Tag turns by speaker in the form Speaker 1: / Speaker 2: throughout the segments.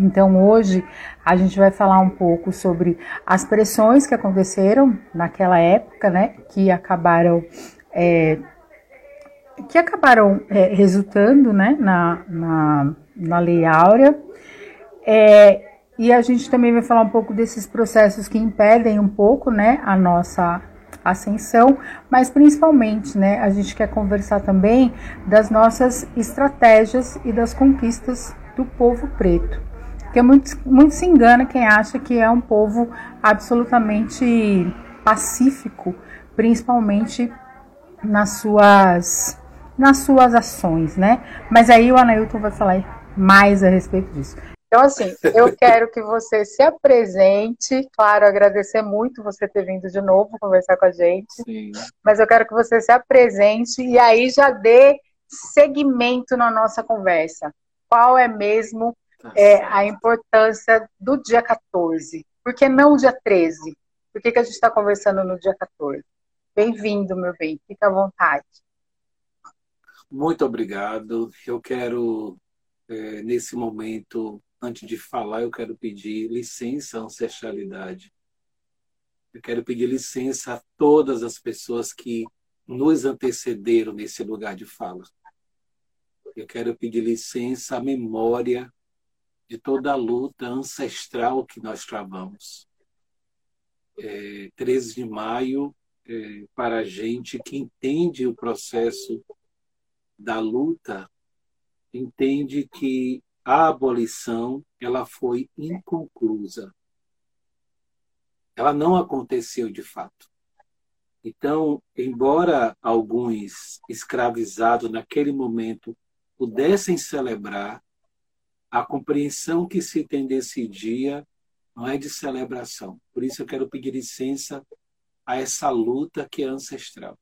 Speaker 1: Então hoje a gente vai falar um pouco sobre as pressões que aconteceram naquela época, né, que acabaram é, que acabaram é, resultando, né, na, na, na Lei Áurea. É, e a gente também vai falar um pouco desses processos que impedem um pouco, né, a nossa ascensão, mas principalmente, né, a gente quer conversar também das nossas estratégias e das conquistas do povo preto. Porque muito, muito se engana quem acha que é um povo absolutamente pacífico, principalmente nas suas nas suas ações, né? Mas aí o Anailton vai falar mais a respeito disso. Então, assim, eu quero que você se apresente. Claro, agradecer muito você ter vindo de novo conversar com a gente. Sim. Mas eu quero que você se apresente e aí já dê segmento na nossa conversa. Qual é mesmo é, a importância do dia 14? Por que não o dia 13? Por que, que a gente está conversando no dia 14? Bem-vindo, meu bem. Fica à vontade.
Speaker 2: Muito obrigado. Eu quero, é, nesse momento, antes de falar, eu quero pedir licença à ancestralidade. Eu quero pedir licença a todas as pessoas que nos antecederam nesse lugar de fala. Eu quero pedir licença à memória de toda a luta ancestral que nós travamos. É, 13 de maio, é, para a gente que entende o processo da luta, entende que a abolição ela foi inconclusa. Ela não aconteceu de fato. Então, embora alguns escravizados naquele momento pudessem celebrar, a compreensão que se tem desse dia não é de celebração. Por isso eu quero pedir licença a essa luta que é ancestral.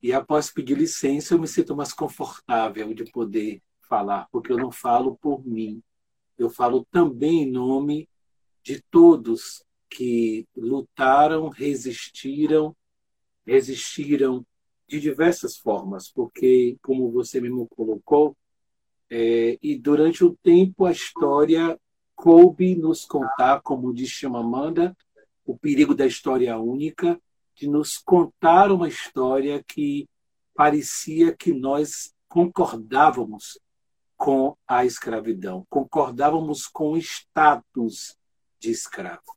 Speaker 2: E após pedir licença, eu me sinto mais confortável de poder falar, porque eu não falo por mim. Eu falo também em nome de todos que lutaram, resistiram, resistiram de diversas formas, porque, como você mesmo colocou, é, e durante o tempo a história coube nos contar, como diz Chamamanda, o perigo da história única, de nos contar uma história que parecia que nós concordávamos com a escravidão, concordávamos com o status de escravo.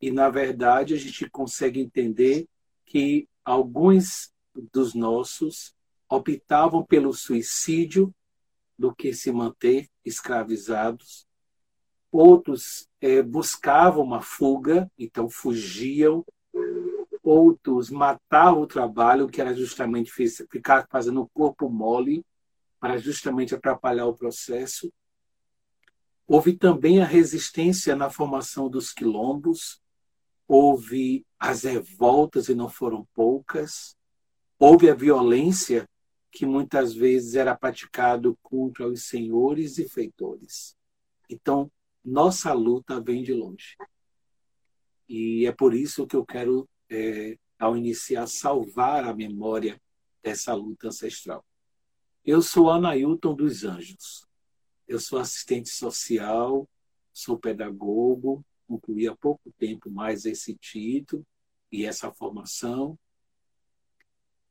Speaker 2: E, na verdade, a gente consegue entender que alguns dos nossos optavam pelo suicídio do que se manter escravizados. Outros é, buscavam uma fuga, então fugiam. Outros matavam o trabalho, que era justamente ficar fazendo o corpo mole, para justamente atrapalhar o processo. Houve também a resistência na formação dos quilombos, houve as revoltas, e não foram poucas, houve a violência que muitas vezes era praticado contra os senhores e feitores. Então, nossa luta vem de longe. E é por isso que eu quero, é, ao iniciar, salvar a memória dessa luta ancestral. Eu sou Anailton dos Anjos. Eu sou assistente social, sou pedagogo, concluí há pouco tempo mais esse título e essa formação.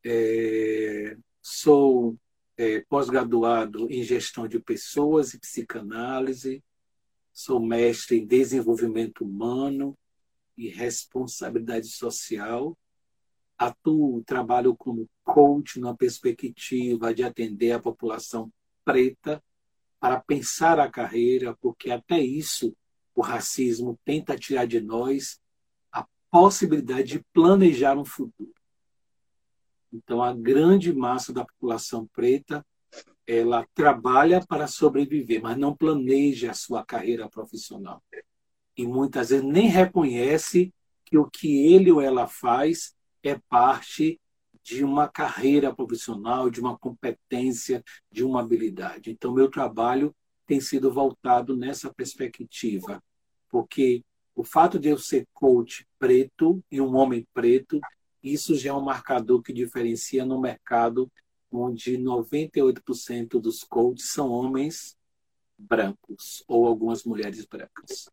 Speaker 2: É, Sou é, pós-graduado em gestão de pessoas e psicanálise. Sou mestre em desenvolvimento humano e responsabilidade social. Atuo, trabalho como coach na perspectiva de atender a população preta para pensar a carreira, porque até isso o racismo tenta tirar de nós a possibilidade de planejar um futuro. Então, a grande massa da população preta ela trabalha para sobreviver, mas não planeja a sua carreira profissional. E muitas vezes nem reconhece que o que ele ou ela faz é parte de uma carreira profissional, de uma competência, de uma habilidade. Então, meu trabalho tem sido voltado nessa perspectiva, porque o fato de eu ser coach preto e um homem preto isso já é um marcador que diferencia no mercado onde 98% dos coaches são homens brancos ou algumas mulheres brancas.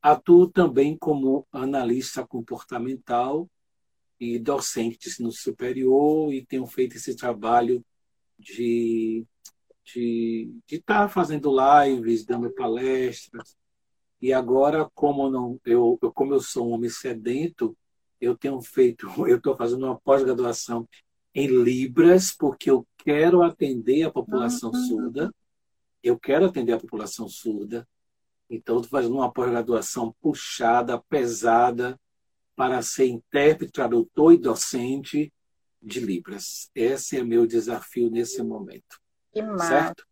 Speaker 2: Atuo também como analista comportamental e docente ensino superior e tenho feito esse trabalho de de estar tá fazendo lives, dando palestras. E agora, como não, eu como eu sou um homem sedento, eu tenho feito, eu estou fazendo uma pós-graduação em Libras, porque eu quero atender a população uhum. surda. Eu quero atender a população surda. Então, estou fazendo uma pós-graduação puxada, pesada, para ser intérprete, tradutor e docente de Libras. Esse é meu desafio nesse momento.
Speaker 1: Que massa. Certo?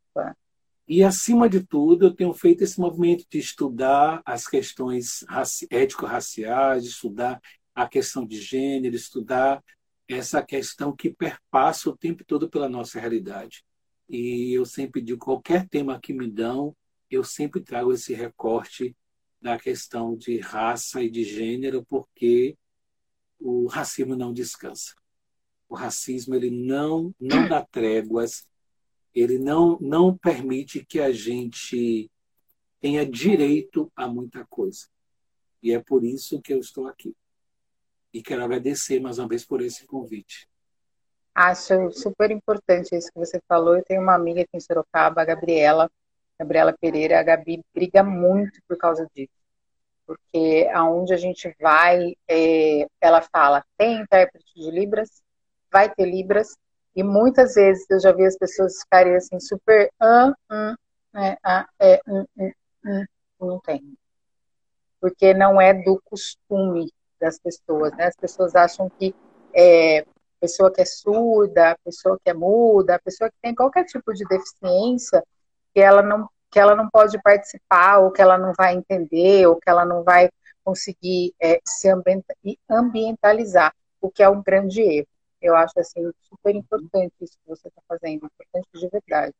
Speaker 2: E, acima de tudo, eu tenho feito esse movimento de estudar as questões ético-raciais, de estudar a questão de gênero, estudar essa questão que perpassa o tempo todo pela nossa realidade. E eu sempre digo, qualquer tema que me dão, eu sempre trago esse recorte da questão de raça e de gênero, porque o racismo não descansa. O racismo ele não não dá tréguas, ele não, não permite que a gente tenha direito a muita coisa. E é por isso que eu estou aqui. E quero agradecer mais uma vez por esse convite.
Speaker 1: Acho super importante isso que você falou. Eu tenho uma amiga aqui em Sorocaba, a Gabriela, Gabriela Pereira. A Gabi briga muito por causa disso. Porque aonde a gente vai, é, ela fala, tem intérprete de Libras, vai ter Libras, e muitas vezes eu já vi as pessoas ficarem assim, super. Ah, hum, né, ah, é, hum, hum, hum, não tem. Porque não é do costume das pessoas, né? As pessoas acham que é, pessoa que é surda, pessoa que é muda, pessoa que tem qualquer tipo de deficiência, que ela não que ela não pode participar, ou que ela não vai entender, ou que ela não vai conseguir é, se ambientalizar, o que é um grande erro. Eu acho assim super importante isso que você está fazendo, importante de verdade.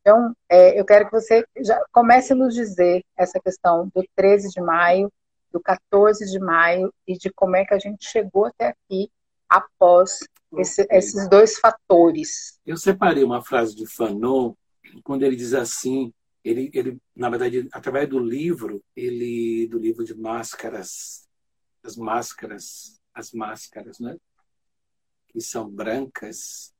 Speaker 1: Então, é, eu quero que você já comece a nos dizer essa questão do 13 de maio, do 14 de maio e de como é que a gente chegou até aqui após esse, esses dois fatores.
Speaker 2: Eu separei uma frase de Fanon quando ele diz assim, ele, ele na verdade através do livro, ele do livro de máscaras, as máscaras, as máscaras, né? que são brancas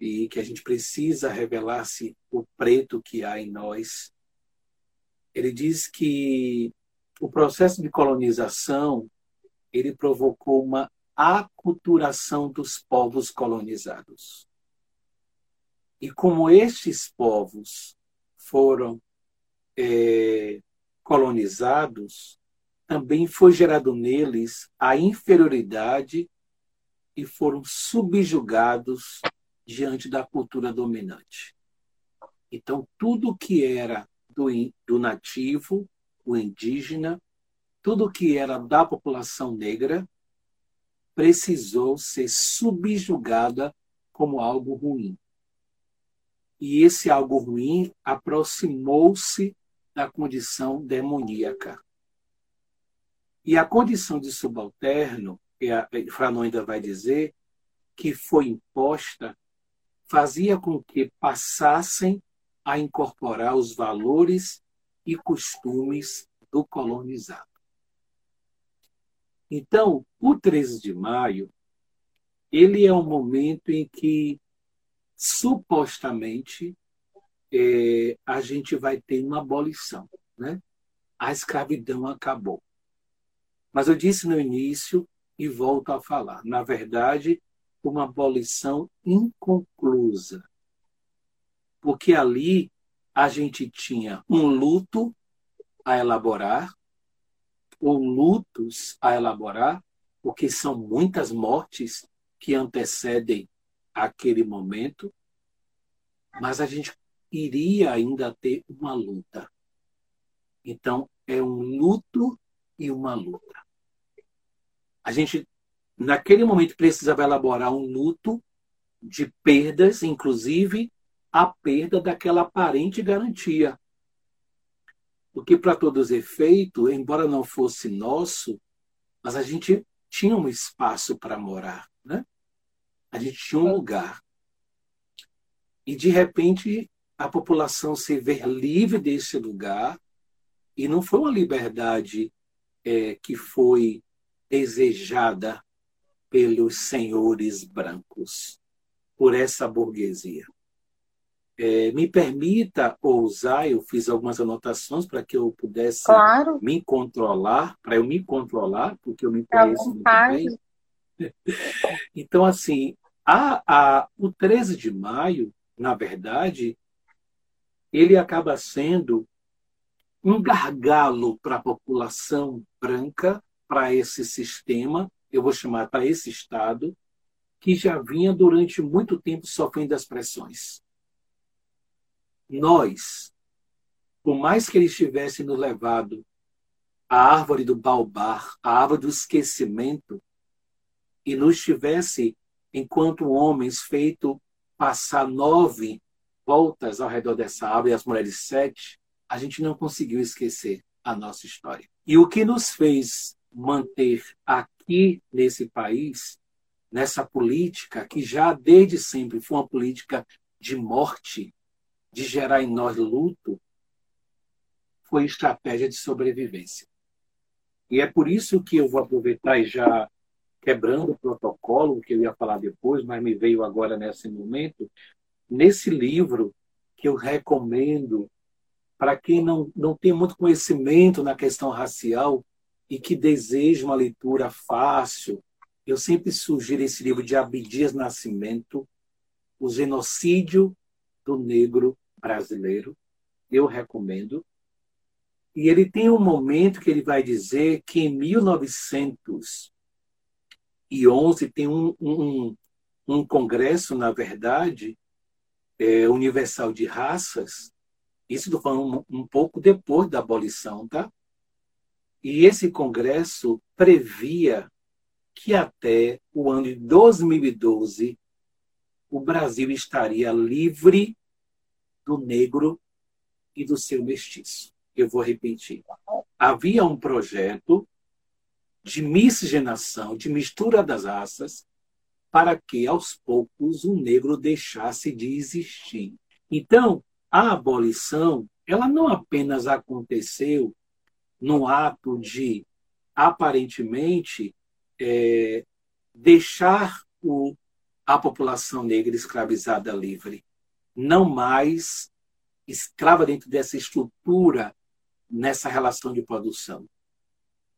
Speaker 2: e que a gente precisa revelar-se o preto que há em nós. Ele diz que o processo de colonização ele provocou uma aculturação dos povos colonizados. E como estes povos foram é, colonizados, também foi gerado neles a inferioridade e foram subjugados diante da cultura dominante. Então, tudo que era do, do nativo, o indígena, tudo que era da população negra, precisou ser subjugada como algo ruim. E esse algo ruim aproximou-se da condição demoníaca. E a condição de subalterno e a ainda vai dizer, que foi imposta, fazia com que passassem a incorporar os valores e costumes do colonizado. Então, o 13 de maio, ele é um momento em que, supostamente, é, a gente vai ter uma abolição. Né? A escravidão acabou. Mas eu disse no início e volto a falar. Na verdade, uma abolição inconclusa. Porque ali a gente tinha um luto a elaborar, ou lutos a elaborar, porque são muitas mortes que antecedem aquele momento, mas a gente iria ainda ter uma luta. Então, é um luto e uma luta a gente, naquele momento, precisava elaborar um luto de perdas, inclusive a perda daquela aparente garantia. Porque, para todos os efeitos, embora não fosse nosso, mas a gente tinha um espaço para morar, né? A gente tinha um lugar. E, de repente, a população se ver livre desse lugar, e não foi uma liberdade é, que foi desejada pelos senhores brancos, por essa burguesia. É, me permita ousar, eu fiz algumas anotações para que eu pudesse
Speaker 3: claro.
Speaker 2: me controlar, para eu me controlar, porque eu me conheço muito bem. Então, assim, a, a, o 13 de maio, na verdade, ele acaba sendo um gargalo para a população branca, para esse sistema, eu vou chamar para esse Estado, que já vinha durante muito tempo sofrendo das pressões. Nós, por mais que eles tivessem nos levado à árvore do balbar, à árvore do esquecimento, e nos tivesse, enquanto homens, feito passar nove voltas ao redor dessa árvore, e as mulheres sete, a gente não conseguiu esquecer a nossa história. E o que nos fez manter aqui nesse país, nessa política que já desde sempre foi uma política de morte, de gerar em nós luto, foi estratégia de sobrevivência. E é por isso que eu vou aproveitar e já quebrando o protocolo, que eu ia falar depois, mas me veio agora nesse momento, nesse livro que eu recomendo para quem não, não tem muito conhecimento na questão racial e que deseja uma leitura fácil, eu sempre sugiro esse livro de Abdias Nascimento, O Genocídio do Negro Brasileiro. Eu recomendo. E ele tem um momento que ele vai dizer que em 1911 tem um, um, um congresso, na verdade, é, universal de raças, isso falando um, um pouco depois da abolição, tá? E esse congresso previa que até o ano de 2012 o Brasil estaria livre do negro e do seu mestiço. Eu vou repetir. Havia um projeto de miscigenação, de mistura das raças, para que aos poucos o negro deixasse de existir. Então, a abolição, ela não apenas aconteceu no ato de, aparentemente, é, deixar o, a população negra escravizada livre, não mais escrava dentro dessa estrutura, nessa relação de produção.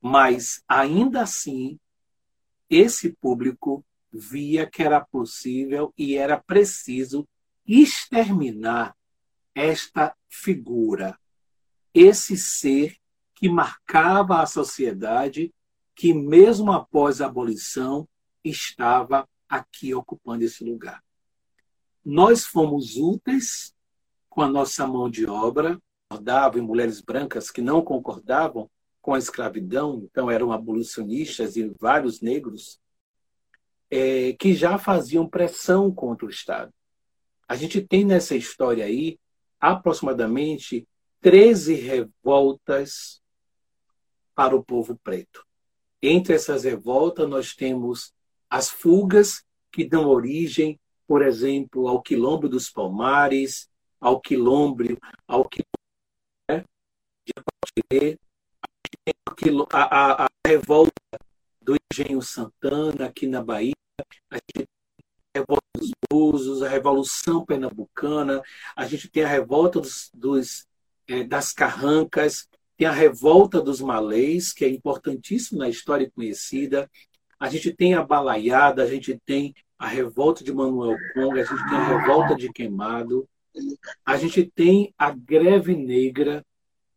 Speaker 2: Mas, ainda assim, esse público via que era possível e era preciso exterminar esta figura, esse ser que marcava a sociedade, que mesmo após a abolição estava aqui ocupando esse lugar. Nós fomos úteis com a nossa mão de obra, concordavam em mulheres brancas que não concordavam com a escravidão, então eram abolicionistas e vários negros é, que já faziam pressão contra o Estado. A gente tem nessa história aí aproximadamente 13 revoltas para o povo preto. Entre essas revoltas, nós temos as fugas que dão origem, por exemplo, ao Quilombo dos Palmares, ao Quilombo, ao Quilombo né, a, a, a revolta do Engenho Santana, aqui na Bahia, a gente tem a revolta dos Búzios, a Revolução Pernambucana, a gente tem a revolta dos, dos é, das Carrancas, tem a revolta dos Malês, que é importantíssima na história conhecida, a gente tem a Balaiada, a gente tem a revolta de Manuel Conga, a gente tem a revolta de Queimado, a gente tem a greve negra,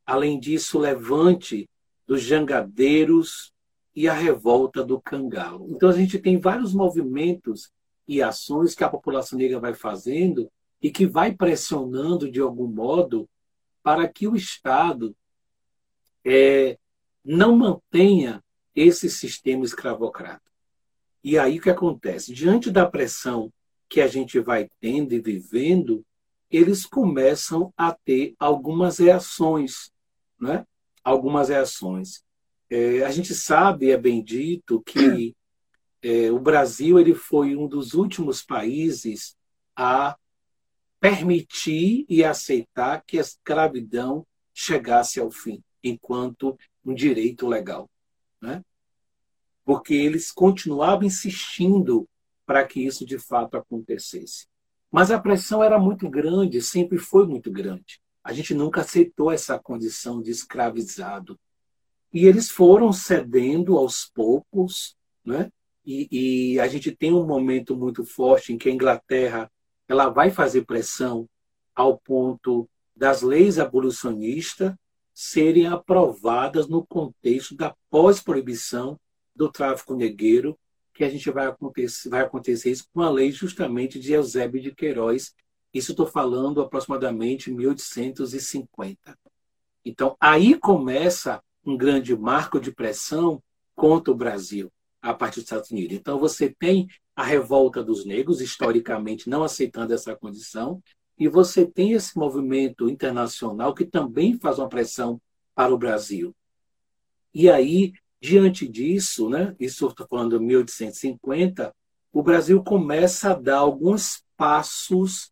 Speaker 2: além disso, o levante dos jangadeiros, e a revolta do Cangalo. Então, a gente tem vários movimentos e ações que a população negra vai fazendo e que vai pressionando, de algum modo, para que o Estado é, não mantenha esse sistema escravocrata. E aí o que acontece? Diante da pressão que a gente vai tendo e vivendo, eles começam a ter algumas reações, né? Algumas reações. É, a gente sabe, é bem dito, que é, o Brasil ele foi um dos últimos países a permitir e aceitar que a escravidão chegasse ao fim, enquanto um direito legal. Né? Porque eles continuavam insistindo para que isso de fato acontecesse. Mas a pressão era muito grande, sempre foi muito grande. A gente nunca aceitou essa condição de escravizado. E eles foram cedendo aos poucos, né? E, e, a gente tem um momento muito forte em que a Inglaterra ela vai fazer pressão ao ponto das leis abolicionistas serem aprovadas no contexto da pós-proibição do tráfico negreiro, que a gente vai acontecer, vai acontecer isso com a lei justamente de Eusébio de Queiroz. Isso estou falando aproximadamente 1850. Então, aí começa um grande marco de pressão contra o Brasil a partir dos Estados Unidos. Então, você tem a revolta dos negros, historicamente não aceitando essa condição, e você tem esse movimento internacional que também faz uma pressão para o Brasil. E aí, diante disso, né, isso estou falando de 1850, o Brasil começa a dar alguns passos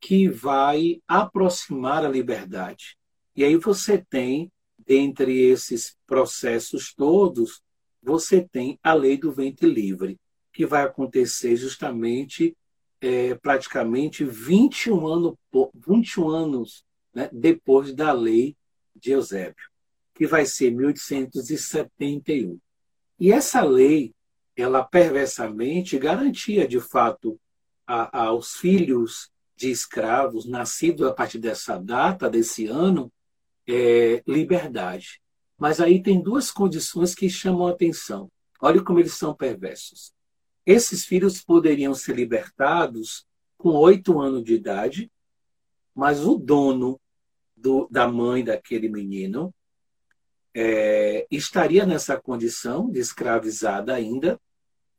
Speaker 2: que vai aproximar a liberdade. E aí você tem, dentre esses processos todos, você tem a lei do ventre livre, que vai acontecer justamente é, praticamente 21, ano, 21 anos né, depois da lei de Eusébio, que vai ser 1871. E essa lei, ela perversamente garantia, de fato, a, aos filhos de escravos nascidos a partir dessa data, desse ano, é, liberdade. Mas aí tem duas condições que chamam a atenção. Olha como eles são perversos. Esses filhos poderiam ser libertados com oito anos de idade, mas o dono do, da mãe daquele menino é, estaria nessa condição de escravizada ainda,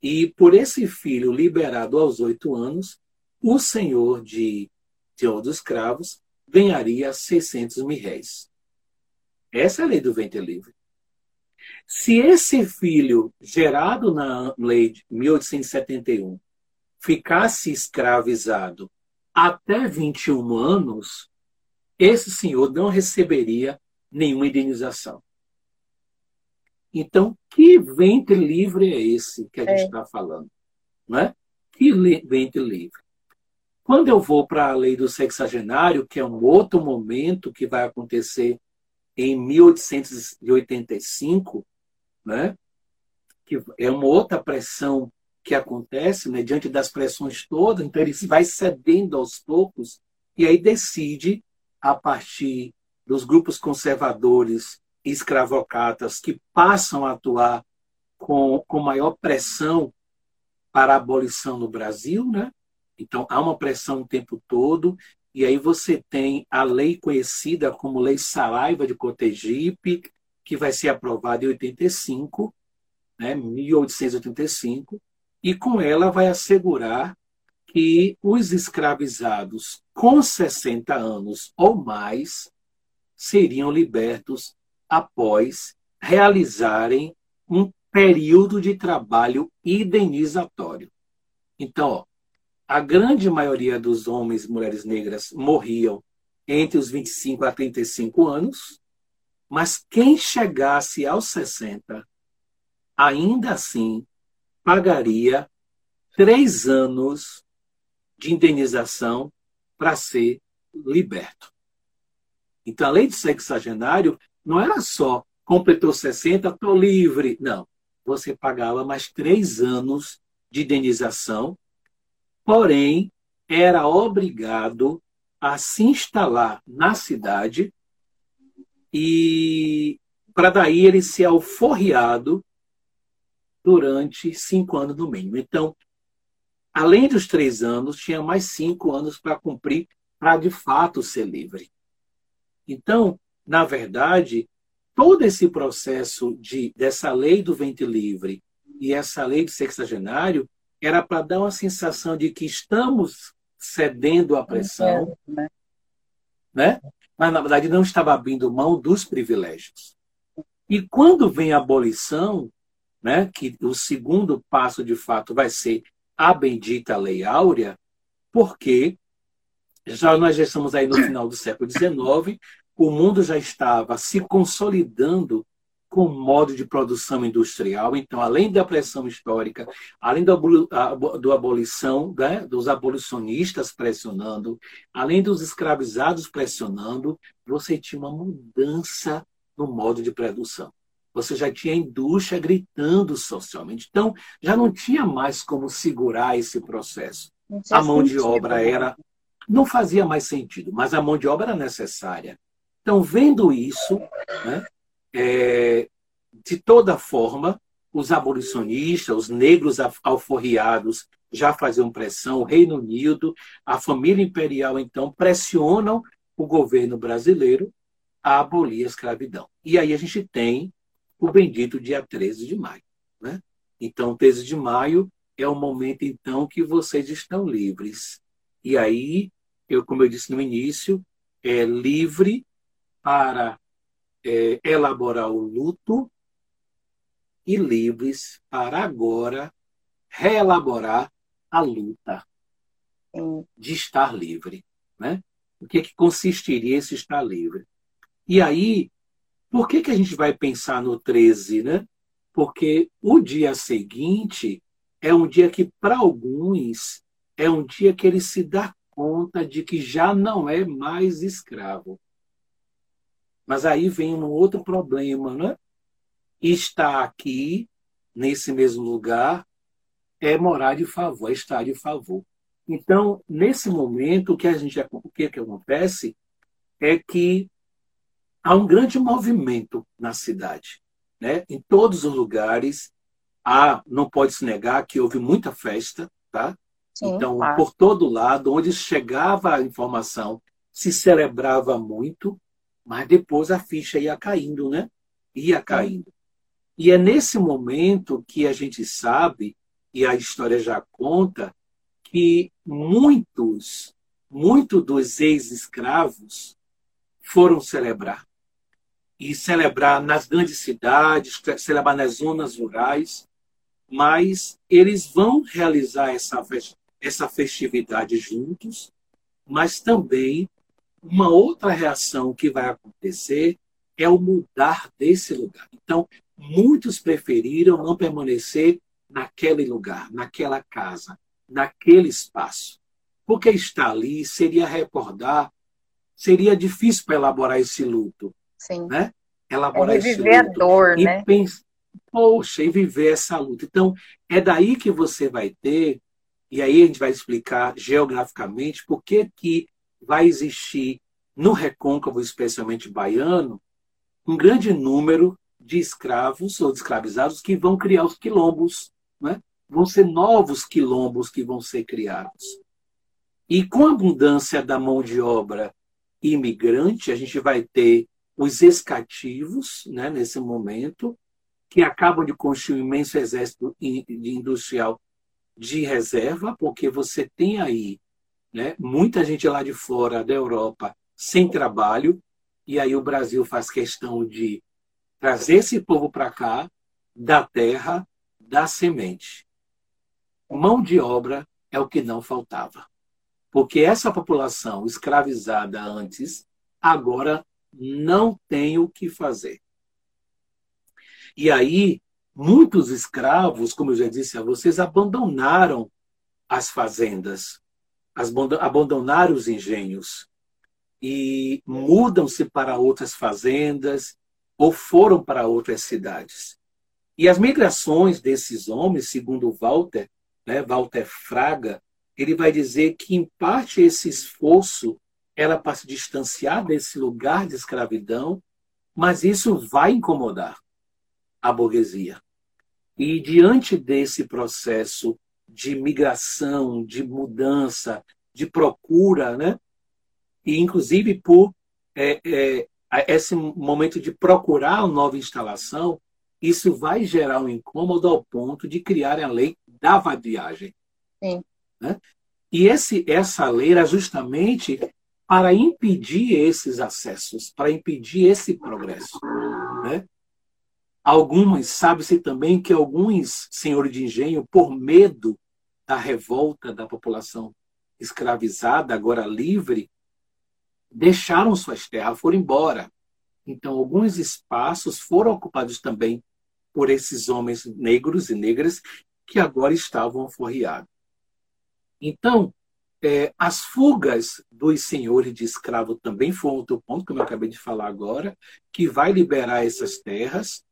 Speaker 2: e por esse filho liberado aos oito anos, o senhor de Senhor dos Escravos ganharia 600 mil réis. Essa é a lei do ventre livre. Se esse filho, gerado na lei de 1871, ficasse escravizado até 21 anos, esse senhor não receberia nenhuma indenização. Então, que ventre livre é esse que a gente está é. falando? Não é? Que ventre livre. Quando eu vou para a lei do sexagenário, que é um outro momento que vai acontecer em 1885, né, que é uma outra pressão que acontece né, diante das pressões todas, então ele vai cedendo aos poucos e aí decide, a partir dos grupos conservadores e escravocratas que passam a atuar com, com maior pressão para a abolição no Brasil, né? Então há uma pressão o tempo todo e aí você tem a lei conhecida como Lei Saraiva de Cotegipe, que vai ser aprovada em 85, né, 1885, e com ela vai assegurar que os escravizados com 60 anos ou mais seriam libertos após realizarem um período de trabalho indenizatório. Então, ó, a grande maioria dos homens e mulheres negras morriam entre os 25 a 35 anos, mas quem chegasse aos 60, ainda assim pagaria três anos de indenização para ser liberto. Então, a lei de sexagenário não era só completou 60, estou livre. Não. Você pagava mais três anos de indenização porém era obrigado a se instalar na cidade e para daí ele ser alforriado durante cinco anos no mínimo. Então, além dos três anos, tinha mais cinco anos para cumprir para de fato ser livre. Então, na verdade, todo esse processo de dessa lei do ventre livre e essa lei do sexagenário era para dar uma sensação de que estamos cedendo à pressão, né? Mas na verdade não estava abrindo mão dos privilégios. E quando vem a abolição, né, que o segundo passo de fato vai ser a bendita Lei Áurea, porque já nós já estamos aí no final do século XIX, o mundo já estava se consolidando com o modo de produção industrial. Então, além da pressão histórica, além do, do abolição, né, dos abolicionistas pressionando, além dos escravizados pressionando, você tinha uma mudança no modo de produção. Você já tinha a indústria gritando socialmente. Então, já não tinha mais como segurar esse processo. A mão sentido. de obra era. Não fazia mais sentido, mas a mão de obra era necessária. Então, vendo isso, né, é, de toda forma, os abolicionistas, os negros alforriados já faziam pressão, o Reino Unido, a família imperial, então, pressionam o governo brasileiro a abolir a escravidão. E aí a gente tem o bendito dia 13 de maio. Né? Então, 13 de maio é o momento, então, que vocês estão livres. E aí, eu, como eu disse no início, é livre para é, elaborar o luto e livres para agora reelaborar a luta de estar livre. Né? O que, que consistiria esse estar livre? E aí, por que, que a gente vai pensar no 13? Né? Porque o dia seguinte é um dia que, para alguns, é um dia que ele se dá conta de que já não é mais escravo. Mas aí vem um outro problema, né? Estar aqui, nesse mesmo lugar, é morar de favor, é estar de favor. Então, nesse momento, o que a gente o que, que acontece é que há um grande movimento na cidade, né? Em todos os lugares há, não pode se negar que houve muita festa, tá? Sim, então, claro. por todo lado, onde chegava a informação, se celebrava muito, mas depois a ficha ia caindo, né? Ia caindo. E é nesse momento que a gente sabe, e a história já conta, que muitos, muitos dos ex-escravos foram celebrar. E celebrar nas grandes cidades, celebrar nas zonas rurais, mas eles vão realizar essa, essa festividade juntos, mas também uma outra reação que vai acontecer é o mudar desse lugar. Então, muitos preferiram não permanecer naquele lugar, naquela casa, naquele espaço. Porque estar ali seria recordar, seria difícil para elaborar esse luto.
Speaker 1: Sim.
Speaker 2: Né?
Speaker 1: Elaborar é esse luto. a dor,
Speaker 2: e
Speaker 1: né?
Speaker 2: Poxa, e viver essa luta. Então, é daí que você vai ter, e aí a gente vai explicar geograficamente por que, que vai existir no recôncavo, especialmente baiano, um grande número de escravos ou de escravizados que vão criar os quilombos, né? vão ser novos quilombos que vão ser criados. E com a abundância da mão de obra imigrante, a gente vai ter os escativos, né, nesse momento, que acabam de construir um imenso exército industrial de reserva, porque você tem aí né? Muita gente lá de fora da Europa sem trabalho, e aí o Brasil faz questão de trazer esse povo para cá, da terra, da semente. Mão de obra é o que não faltava. Porque essa população escravizada antes, agora não tem o que fazer. E aí, muitos escravos, como eu já disse a vocês, abandonaram as fazendas, abandonaram os engenhos e mudam-se para outras fazendas ou foram para outras cidades. E as migrações desses homens, segundo Walter, né, Walter Fraga, ele vai dizer que, em parte, esse esforço era para se distanciar desse lugar de escravidão, mas isso vai incomodar a burguesia. E, diante desse processo de migração, de mudança, de procura, né? E inclusive por é, é, esse momento de procurar uma nova instalação, isso vai gerar um incômodo ao ponto de criar a lei da vadiagem.
Speaker 1: Sim.
Speaker 2: Né? E esse, essa lei era justamente para impedir esses acessos, para impedir esse progresso. Né? Algumas, sabe-se também que alguns senhores de engenho, por medo da revolta da população escravizada, agora livre, deixaram suas terras, foram embora. Então, alguns espaços foram ocupados também por esses homens negros e negras que agora estavam forreados. Então, é, as fugas dos senhores de escravo também foi outro ponto, como eu acabei de falar agora, que vai liberar essas terras,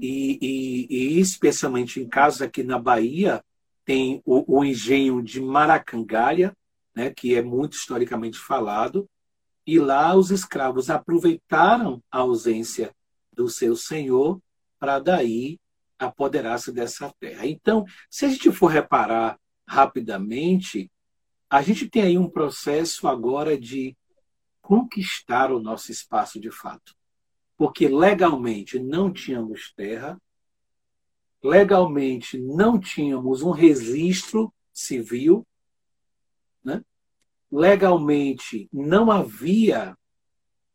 Speaker 2: e, e, e especialmente em casos aqui na Bahia, tem o, o engenho de Maracangalha, né, que é muito historicamente falado, e lá os escravos aproveitaram a ausência do seu senhor para daí apoderar-se dessa terra. Então, se a gente for reparar rapidamente, a gente tem aí um processo agora de conquistar o nosso espaço de fato. Porque legalmente não tínhamos terra, legalmente não tínhamos um registro civil, né? legalmente não havia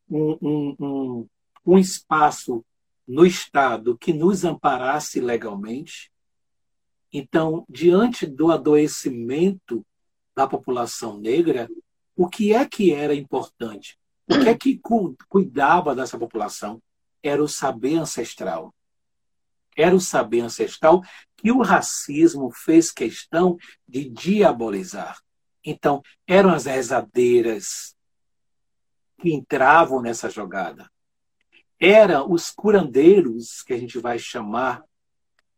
Speaker 2: um, um, um, um espaço no Estado que nos amparasse legalmente. Então, diante do adoecimento da população negra, o que é que era importante? O que é que cu cuidava dessa população? Era o saber ancestral. Era o saber ancestral que o racismo fez questão de diabolizar. Então, eram as rezadeiras que entravam nessa jogada eram os curandeiros, que a gente vai chamar,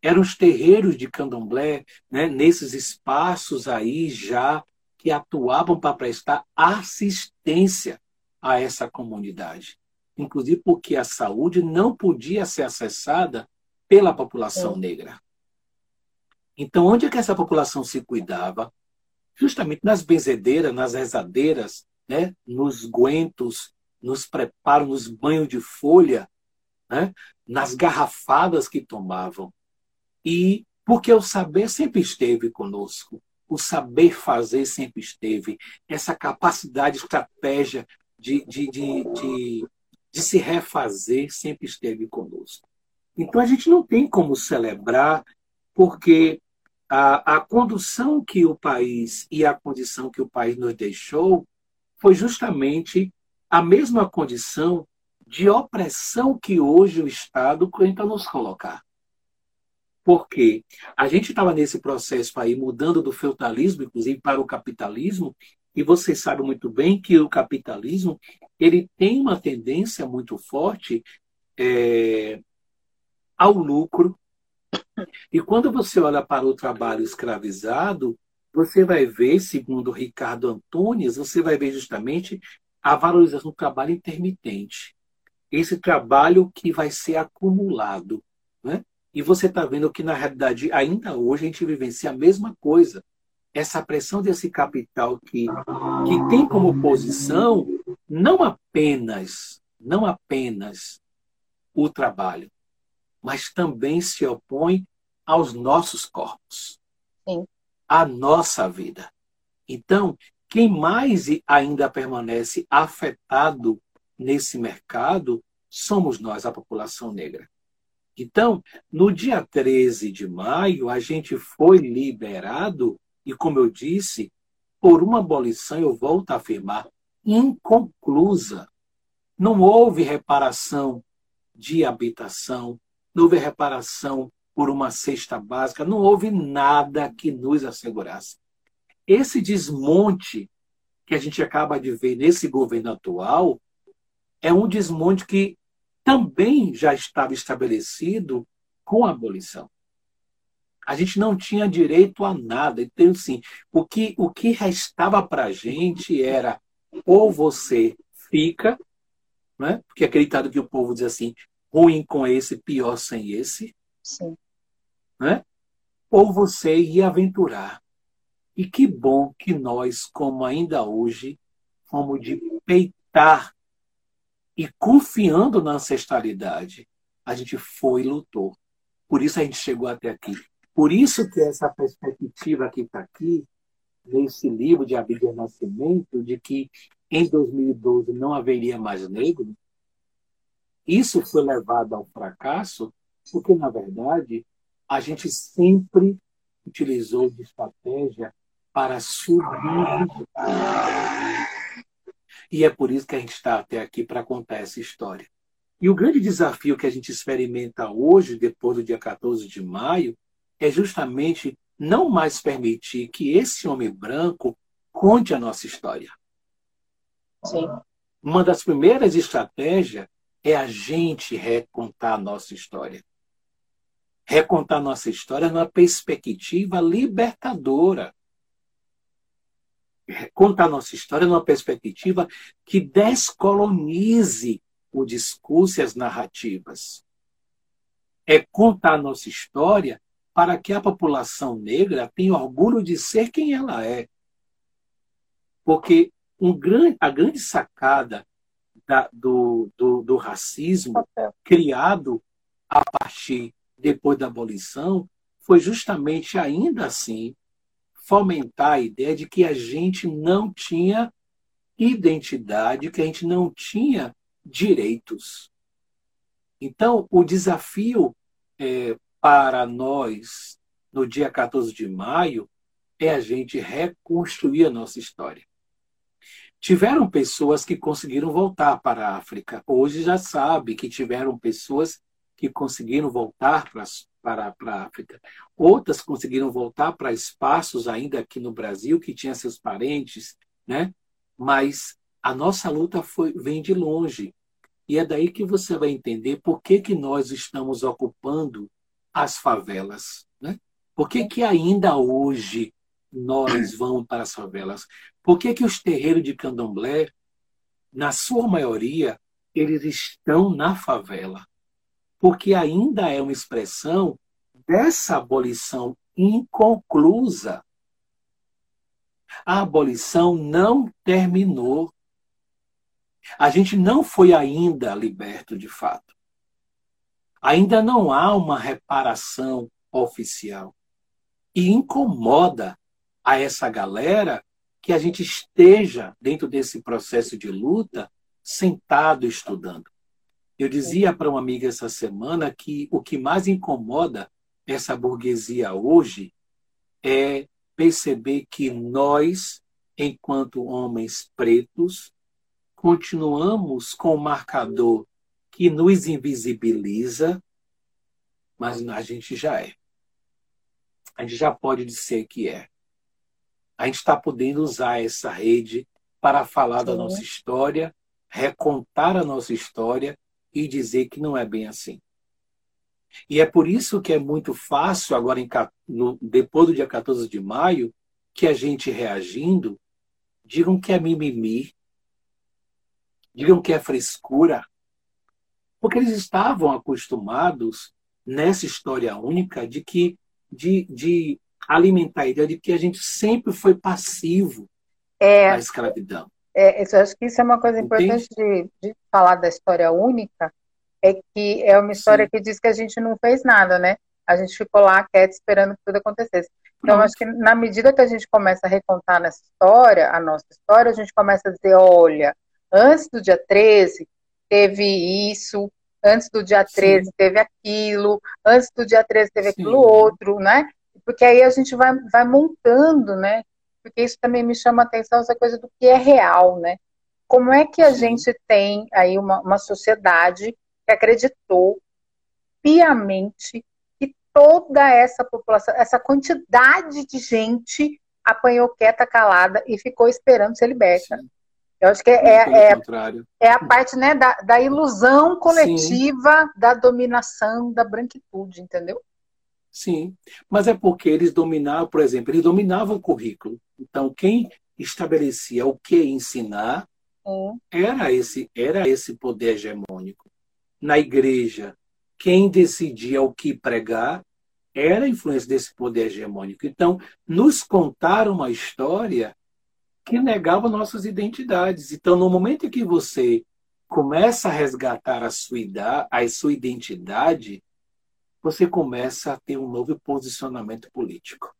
Speaker 2: eram os terreiros de candomblé, né, nesses espaços aí já que atuavam para prestar assistência a essa comunidade. Inclusive porque a saúde não podia ser acessada pela população é. negra. Então, onde é que essa população se cuidava? Justamente nas benzedeiras, nas rezadeiras, né? nos guentos, nos preparam nos banhos de folha, né? nas garrafadas que tomavam. E porque o saber sempre esteve conosco, o saber fazer sempre esteve, essa capacidade, estratégia de, de, de, de, de se refazer sempre esteve conosco. Então a gente não tem como celebrar, porque a, a condução que o país e a condição que o país nos deixou foi justamente a mesma condição de opressão que hoje o Estado tenta nos colocar. Porque a gente estava nesse processo aí, mudando do feudalismo, inclusive, para o capitalismo, e vocês sabem muito bem que o capitalismo ele tem uma tendência muito forte é, ao lucro. E quando você olha para o trabalho escravizado, você vai ver, segundo Ricardo Antunes, você vai ver justamente a valorização do trabalho intermitente. Esse trabalho que vai ser acumulado. Né? E você está vendo que, na realidade, ainda hoje a gente vivencia a mesma coisa. Essa pressão desse capital que, que tem como posição não apenas, não apenas o trabalho, mas também se opõe aos nossos corpos, Sim. à nossa vida. Então, quem mais ainda permanece afetado nesse mercado somos nós, a população negra. Então, no dia 13 de maio, a gente foi liberado, e como eu disse, por uma abolição, eu volto a afirmar, inconclusa. Não houve reparação de habitação, não houve reparação por uma cesta básica, não houve nada que nos assegurasse. Esse desmonte que a gente acaba de ver nesse governo atual é um desmonte que também já estava estabelecido com a abolição. A gente não tinha direito a nada. Então, assim, o que, o que restava para a gente era ou você fica, né? porque acreditado que o povo diz assim, ruim com esse, pior sem esse. Sim. Né? Ou você ia aventurar. E que bom que nós, como ainda hoje, fomos de peitar e confiando na ancestralidade, a gente foi e lutou. Por isso a gente chegou até aqui. Por isso que essa perspectiva que está aqui, nesse livro de Abílio Nascimento, de que em 2012 não haveria mais negro, isso foi levado ao fracasso, porque, na verdade, a gente sempre utilizou de estratégia para subir. E é por isso que a gente está até aqui para contar essa história. E o grande desafio que a gente experimenta hoje, depois do dia 14 de maio, é justamente não mais permitir que esse homem branco conte a nossa história.
Speaker 1: Sim.
Speaker 2: Uma das primeiras estratégias é a gente recontar a nossa história. Recontar a nossa história numa perspectiva libertadora. Contar a nossa história numa perspectiva que descolonize o discurso e as narrativas. É contar a nossa história para que a população negra tenha orgulho de ser quem ela é. Porque um grande, a grande sacada da, do, do, do racismo criado a partir depois da abolição foi justamente ainda assim fomentar a ideia de que a gente não tinha identidade, que a gente não tinha direitos. Então, o desafio é, para nós, no dia 14 de maio, é a gente reconstruir a nossa história. Tiveram pessoas que conseguiram voltar para a África. Hoje já sabe que tiveram pessoas que conseguiram voltar para, para, para a África. Outras conseguiram voltar para espaços ainda aqui no Brasil, que tinham seus parentes, né? Mas a nossa luta foi, vem de longe. E é daí que você vai entender por que, que nós estamos ocupando as favelas. Né? Por que, que ainda hoje nós vamos para as favelas? Por que, que os terreiros de candomblé, na sua maioria, eles estão na favela? Porque ainda é uma expressão dessa abolição inconclusa. A abolição não terminou. A gente não foi ainda liberto de fato. Ainda não há uma reparação oficial. E incomoda a essa galera que a gente esteja dentro desse processo de luta sentado estudando. Eu dizia para uma amiga essa semana que o que mais incomoda essa burguesia hoje é perceber que nós, enquanto homens pretos, continuamos com o marcador que nos invisibiliza, mas a gente já é. A gente já pode dizer que é a gente está podendo usar essa rede para falar Sim. da nossa história, recontar a nossa história e dizer que não é bem assim. E é por isso que é muito fácil, agora, em, no, depois do dia 14 de maio, que a gente reagindo, digam que é mimimi, digam que é frescura, porque eles estavam acostumados nessa história única de que de, de alimentar a ideia de que a gente sempre foi passivo é, à escravidão.
Speaker 1: É, eu acho que isso é uma coisa importante de, de, falar da história única, é que é uma história Sim. que diz que a gente não fez nada, né? A gente ficou lá quieto esperando que tudo acontecesse. Então, acho que na medida que a gente começa a recontar nessa história, a nossa história, a gente começa a dizer, olha, antes do dia 13, teve isso, antes do dia 13 Sim. teve aquilo, antes do dia 13 teve Sim. aquilo outro, né? Porque aí a gente vai, vai montando, né? Porque isso também me chama a atenção, essa coisa do que é real, né? Como é que a gente tem aí uma, uma sociedade que acreditou piamente que toda essa população, essa quantidade de gente apanhou quieta, calada e ficou esperando ser liberta. Sim. Eu acho que é, é, é, é, a parte né, da, da ilusão coletiva Sim. da dominação da branquitude, entendeu?
Speaker 2: Sim, mas é porque eles dominavam, por exemplo, eles dominavam o currículo. Então, quem estabelecia o que ensinar era esse era esse poder hegemônico. Na igreja, quem decidia o que pregar era a influência desse poder hegemônico. Então, nos contaram uma história que negava nossas identidades. Então, no momento em que você começa a resgatar a sua, a sua identidade, você começa a ter um novo posicionamento político.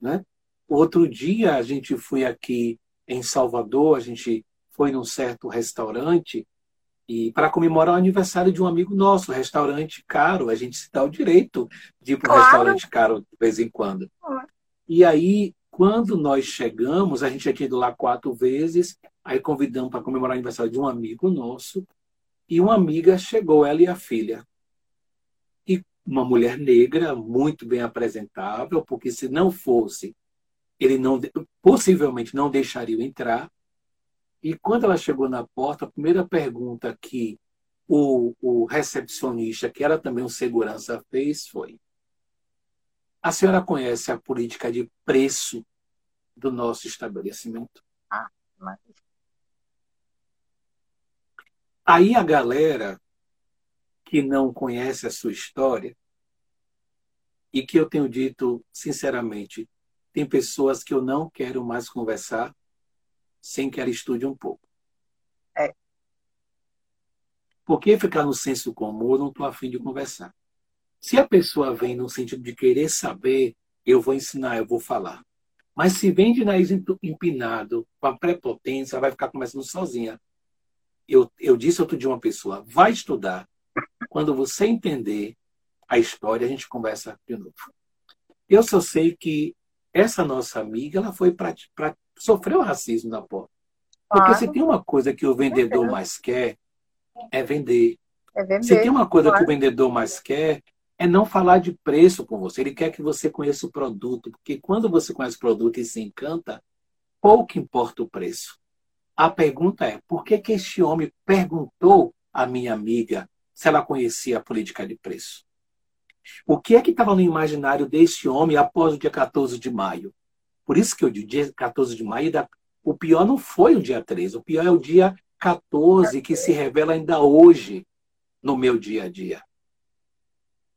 Speaker 2: Né? Outro dia a gente foi aqui em Salvador, a gente foi num certo restaurante e para comemorar o aniversário de um amigo nosso, restaurante caro, a gente se dá o direito de ir para um claro. restaurante caro de vez em quando. E aí, quando nós chegamos, a gente já tinha ido lá quatro vezes, aí convidamos para comemorar o aniversário de um amigo nosso, e uma amiga chegou, ela e a filha. Uma mulher negra, muito bem apresentável, porque se não fosse, ele não possivelmente não deixaria entrar. E quando ela chegou na porta, a primeira pergunta que o, o recepcionista, que era também um segurança, fez foi: A senhora conhece a política de preço do nosso estabelecimento? Ah, mas... Aí a galera que não conhece a sua história, e que eu tenho dito sinceramente, tem pessoas que eu não quero mais conversar sem que ela estude um pouco. É. Porque ficar no senso comum, eu não estou afim de conversar. Se a pessoa vem no sentido de querer saber, eu vou ensinar, eu vou falar. Mas se vem de nariz empinado, com a prepotência, vai ficar conversando sozinha. Eu, eu disse outro dia uma pessoa, vai estudar. Quando você entender a história, a gente conversa de novo. Eu só sei que essa nossa amiga, ela foi para sofreu racismo na porta. Porque claro. se tem uma coisa que o vendedor mais quer, é vender. É vender. Se tem uma coisa claro. que o vendedor mais quer, é não falar de preço com você. Ele quer que você conheça o produto. Porque quando você conhece o produto e se encanta, pouco importa o preço. A pergunta é: por que, que este homem perguntou à minha amiga se ela conhecia a política de preço? O que é que estava no imaginário desse homem após o dia 14 de maio? Por isso que digo, dia 14 de maio, o pior não foi o dia 13, o pior é o dia 14, que se revela ainda hoje no meu dia a dia.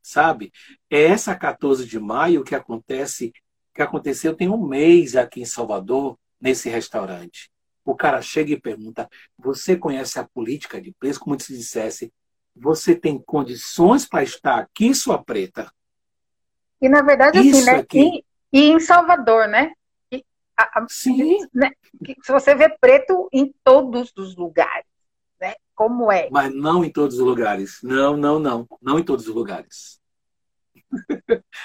Speaker 2: Sabe? É essa 14 de maio que acontece, que aconteceu tem um mês aqui em Salvador, nesse restaurante. O cara chega e pergunta: Você conhece a política de preço? Como se dissesse: Você tem condições para estar aqui, sua preta?
Speaker 1: E na verdade, assim, Isso assim, né? Aqui... E, e em Salvador, né? A, a, Sim. Né, se você vê preto em todos os lugares, né? Como é?
Speaker 2: Mas não em todos os lugares. Não, não, não. Não em todos os lugares.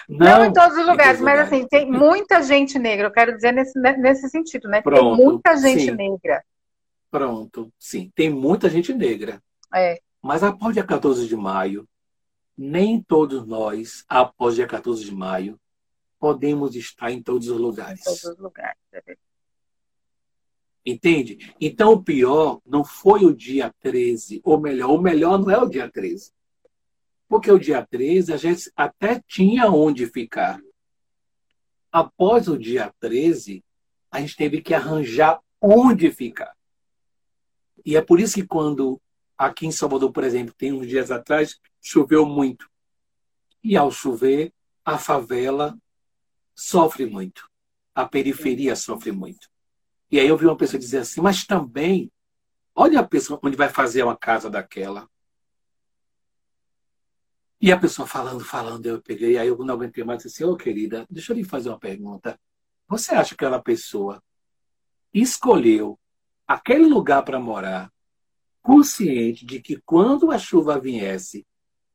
Speaker 1: não, não, em todos os lugares, todos mas lugares. assim, tem muita gente negra, eu quero dizer nesse, né, nesse sentido, né? Pronto, tem muita gente sim. negra.
Speaker 2: Pronto, sim, tem muita gente negra.
Speaker 1: É.
Speaker 2: Mas após dia 14 de maio, nem todos nós, após dia 14 de maio, podemos estar em todos os lugares. Em
Speaker 1: todos os lugares, é
Speaker 2: Entende? Então o pior não foi o dia 13, ou melhor, o melhor não é o dia 13. Porque o dia 13 a gente até tinha onde ficar. Após o dia 13, a gente teve que arranjar onde ficar. E é por isso que quando aqui em Salvador, por exemplo, tem uns dias atrás, choveu muito. E ao chover, a favela sofre muito. A periferia sofre muito. E aí eu vi uma pessoa dizer assim, mas também, olha a pessoa onde vai fazer uma casa daquela. E a pessoa falando, falando, eu peguei, aí eu não aguentei mais e disse ô oh, querida, deixa eu lhe fazer uma pergunta. Você acha que aquela pessoa escolheu aquele lugar para morar, consciente de que quando a chuva viesse,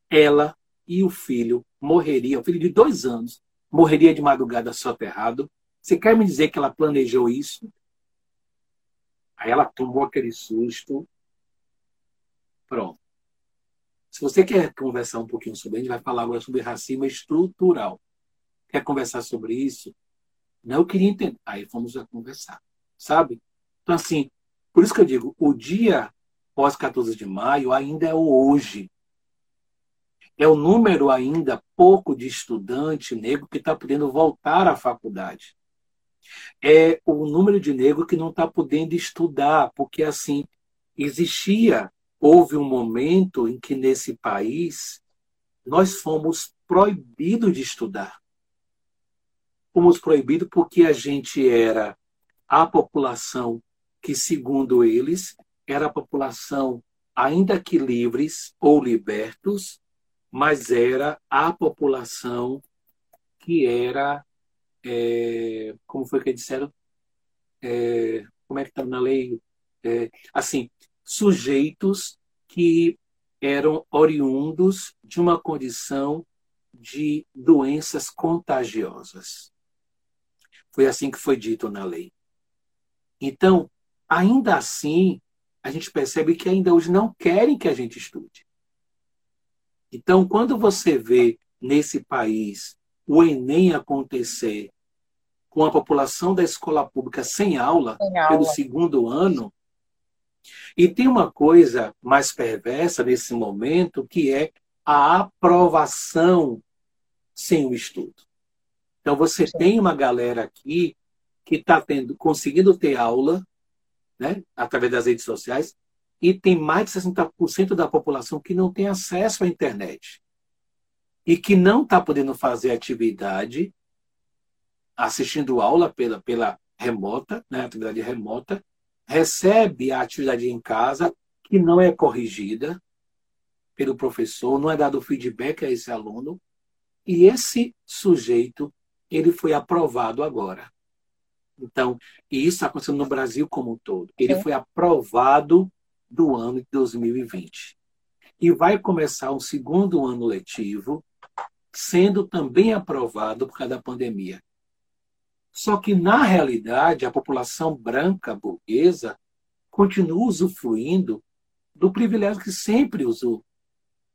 Speaker 2: ela e o filho morreriam, o filho de dois anos, morreria de madrugada soterrado. Você quer me dizer que ela planejou isso? Aí ela tomou aquele susto. Pronto. Se você quer conversar um pouquinho sobre, a gente vai falar agora sobre racismo estrutural. Quer conversar sobre isso? Não, eu queria entender. Aí fomos a conversar, sabe? Então, assim, por isso que eu digo, o dia pós 14 de maio ainda é o hoje é o número ainda pouco de estudante negro que está podendo voltar à faculdade. É o número de negro que não está podendo estudar, porque assim existia, houve um momento em que nesse país nós fomos proibidos de estudar. Fomos proibidos porque a gente era a população que, segundo eles, era a população, ainda que livres ou libertos, mas era a população que era, é, como foi que disseram? É, como é que está na lei? É, assim, sujeitos que eram oriundos de uma condição de doenças contagiosas. Foi assim que foi dito na lei. Então, ainda assim, a gente percebe que ainda hoje não querem que a gente estude. Então, quando você vê nesse país o Enem acontecer com a população da escola pública sem aula, sem aula. pelo segundo ano, e tem uma coisa mais perversa nesse momento, que é a aprovação sem o estudo. Então, você Sim. tem uma galera aqui que está conseguindo ter aula, né, através das redes sociais, e tem mais de 60% da população que não tem acesso à internet e que não está podendo fazer atividade assistindo aula pela, pela remota, né, atividade remota, recebe a atividade em casa que não é corrigida pelo professor, não é dado feedback a esse aluno, e esse sujeito ele foi aprovado agora. Então, e isso está acontecendo no Brasil como um todo. Ele foi aprovado do ano de 2020. E vai começar um segundo ano letivo, sendo também aprovado por causa da pandemia. Só que, na realidade, a população branca burguesa continua usufruindo do privilégio que sempre usou,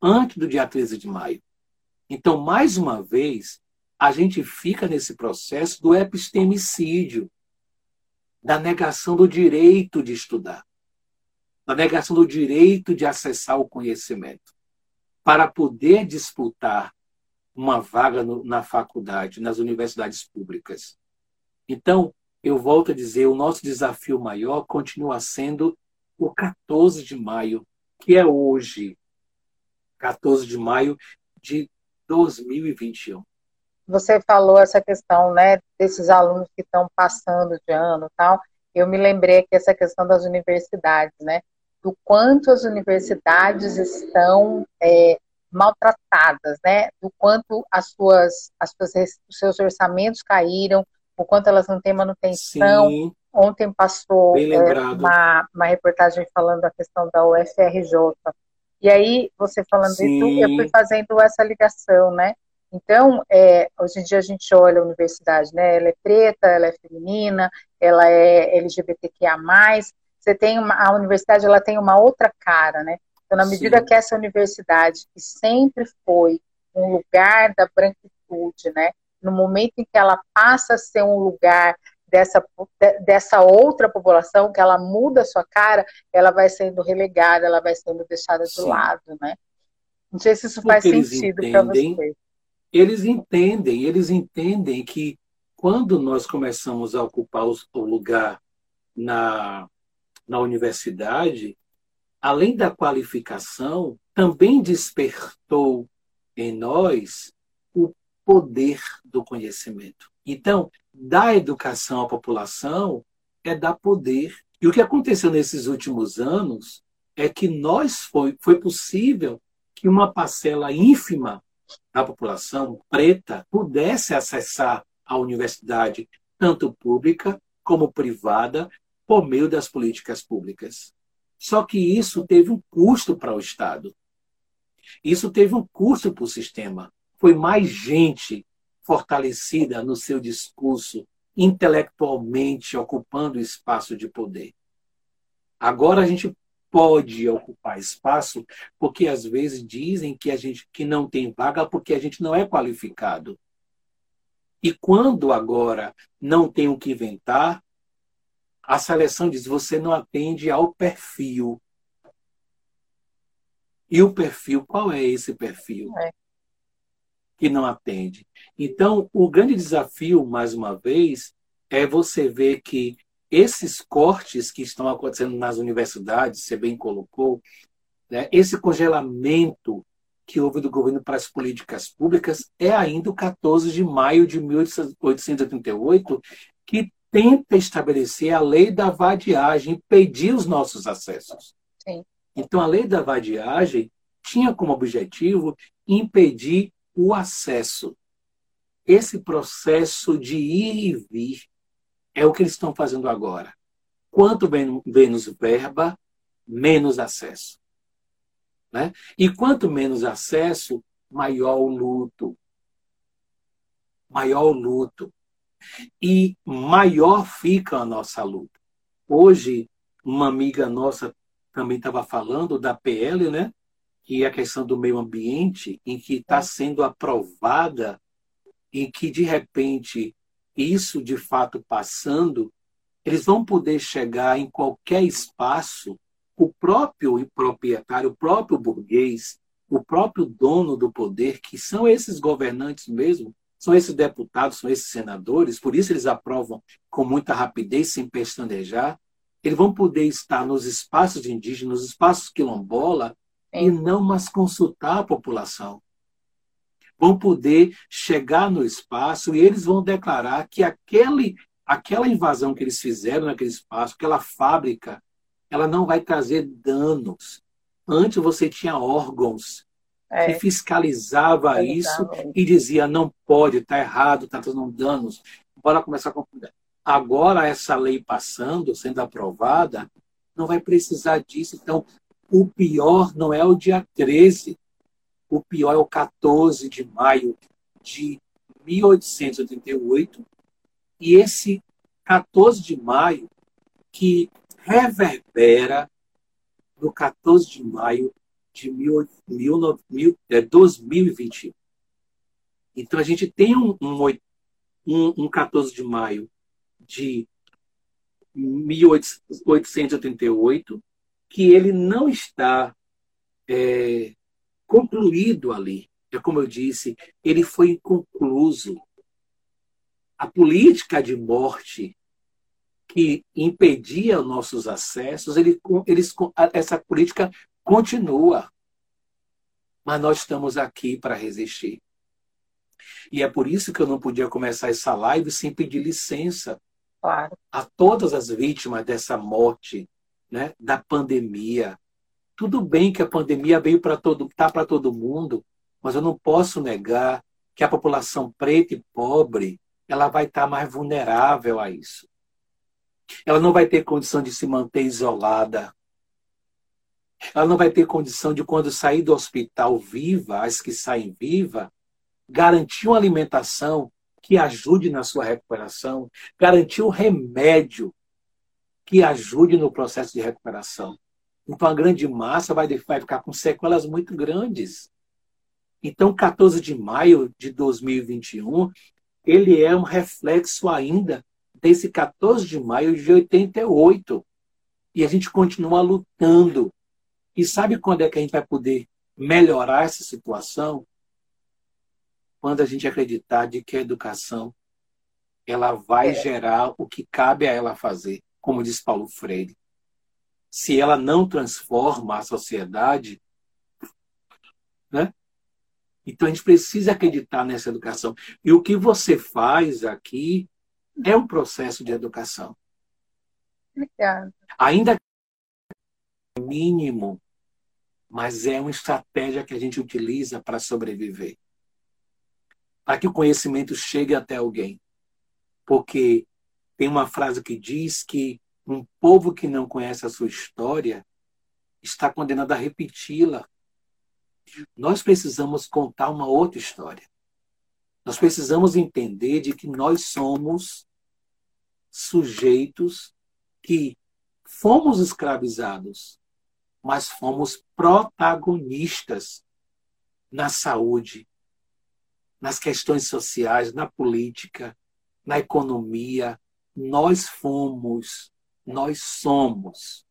Speaker 2: antes do dia 13 de maio. Então, mais uma vez, a gente fica nesse processo do epistemicídio, da negação do direito de estudar, da negação do direito de acessar o conhecimento, para poder disputar uma vaga no, na faculdade, nas universidades públicas. Então, eu volto a dizer, o nosso desafio maior continua sendo o 14 de maio, que é hoje, 14 de maio de 2021
Speaker 1: você falou essa questão, né, desses alunos que estão passando de ano tal, eu me lembrei que essa questão das universidades, né, do quanto as universidades estão é, maltratadas, né, do quanto as suas, as suas, os seus orçamentos caíram, o quanto elas não têm manutenção. Sim. Ontem passou é, uma, uma reportagem falando da questão da UFRJ. E aí, você falando Sim. isso, eu fui fazendo essa ligação, né? Então, é, hoje em dia a gente olha a universidade, né? Ela é preta, ela é feminina, ela é LGBTQIA+. Você tem uma, a universidade, ela tem uma outra cara, né? Então, na medida Sim. que essa universidade, que sempre foi um lugar da branquitude, né? No momento em que ela passa a ser um lugar dessa, dessa outra população, que ela muda a sua cara, ela vai sendo relegada, ela vai sendo deixada de Sim. lado, né? Não sei se isso faz sentido para vocês
Speaker 2: eles entendem, eles entendem que quando nós começamos a ocupar o lugar na, na universidade, além da qualificação, também despertou em nós o poder do conhecimento. Então, dar educação à população é dar poder. E o que aconteceu nesses últimos anos é que nós foi, foi possível que uma parcela ínfima da população preta pudesse acessar a universidade, tanto pública como privada, por meio das políticas públicas. Só que isso teve um custo para o Estado. Isso teve um custo para o sistema. Foi mais gente fortalecida no seu discurso, intelectualmente ocupando espaço de poder. Agora a gente pode ocupar espaço, porque às vezes dizem que a gente que não tem vaga porque a gente não é qualificado. E quando agora não tem o que inventar, a seleção diz: você não atende ao perfil. E o perfil, qual é esse perfil? É. Que não atende. Então, o grande desafio, mais uma vez, é você ver que esses cortes que estão acontecendo nas universidades, você bem colocou, né, esse congelamento que houve do governo para as políticas públicas é ainda o 14 de maio de 1888, que tenta estabelecer a lei da vadiagem, impedir os nossos acessos. Sim. Então, a lei da vadiagem tinha como objetivo impedir o acesso. Esse processo de ir e vir é o que eles estão fazendo agora. Quanto menos verba, menos acesso. Né? E quanto menos acesso, maior o luto. Maior o luto. E maior fica a nossa luta. Hoje, uma amiga nossa também estava falando da PL, né? Que é a questão do meio ambiente, em que está sendo aprovada, em que, de repente, isso de fato passando, eles vão poder chegar em qualquer espaço, o próprio proprietário, o próprio burguês, o próprio dono do poder, que são esses governantes mesmo, são esses deputados, são esses senadores, por isso eles aprovam com muita rapidez, sem pestanejar. Eles vão poder estar nos espaços indígenas, nos espaços quilombola, é. e não mais consultar a população vão poder chegar no espaço e eles vão declarar que aquele, aquela invasão que eles fizeram naquele espaço, aquela fábrica, ela não vai trazer danos. Antes você tinha órgãos é. que fiscalizava isso e dizia não pode, está errado, está trazendo danos. Bora começar a. Agora essa lei passando, sendo aprovada, não vai precisar disso. Então, o pior não é o dia 13, o pior é o 14 de maio de 1888. E esse 14 de maio que reverbera no 14 de maio de 2021. É, então, a gente tem um, um, um 14 de maio de 1888 que ele não está é, concluído ali. É como eu disse, ele foi inconcluso. A política de morte que impedia nossos acessos, ele, eles, essa política continua. Mas nós estamos aqui para resistir. E é por isso que eu não podia começar essa live sem pedir licença claro. a todas as vítimas dessa morte, né, da pandemia, tudo bem que a pandemia veio para todo, tá para todo mundo, mas eu não posso negar que a população preta e pobre ela vai estar tá mais vulnerável a isso. Ela não vai ter condição de se manter isolada. Ela não vai ter condição de, quando sair do hospital viva, as que saem viva, garantir uma alimentação que ajude na sua recuperação, garantir um remédio que ajude no processo de recuperação. Então a grande massa vai, vai ficar com sequelas muito grandes. Então, 14 de maio de 2021, ele é um reflexo ainda desse 14 de maio de 88. E a gente continua lutando. E sabe quando é que a gente vai poder melhorar essa situação? Quando a gente acreditar de que a educação ela vai é. gerar o que cabe a ela fazer, como diz Paulo Freire se ela não transforma a sociedade, né? Então a gente precisa acreditar nessa educação. E o que você faz aqui é um processo de educação.
Speaker 1: Obrigada.
Speaker 2: Ainda mínimo, mas é uma estratégia que a gente utiliza para sobreviver. Para que o conhecimento chegue até alguém. Porque tem uma frase que diz que um povo que não conhece a sua história está condenado a repeti-la. Nós precisamos contar uma outra história. Nós precisamos entender de que nós somos sujeitos que fomos escravizados, mas fomos protagonistas na saúde, nas questões sociais, na política, na economia. Nós fomos nós somos.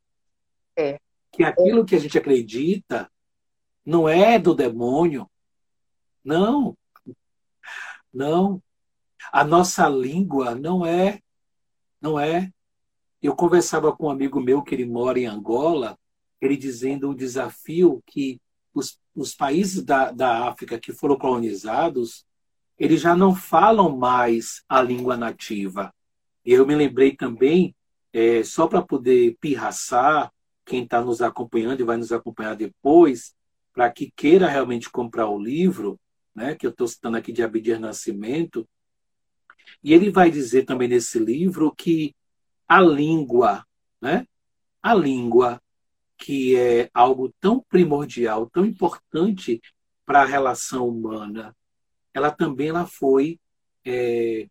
Speaker 1: É.
Speaker 2: Que aquilo que a gente acredita não é do demônio. Não. Não. A nossa língua não é. Não é. Eu conversava com um amigo meu que ele mora em Angola, ele dizendo o desafio que os, os países da, da África que foram colonizados, eles já não falam mais a língua nativa. E eu me lembrei também é, só para poder pirraçar quem está nos acompanhando e vai nos acompanhar depois, para que queira realmente comprar o livro, né, que eu estou citando aqui de Abdias Nascimento, e ele vai dizer também nesse livro que a língua, né, a língua, que é algo tão primordial, tão importante para a relação humana, ela também ela foi é,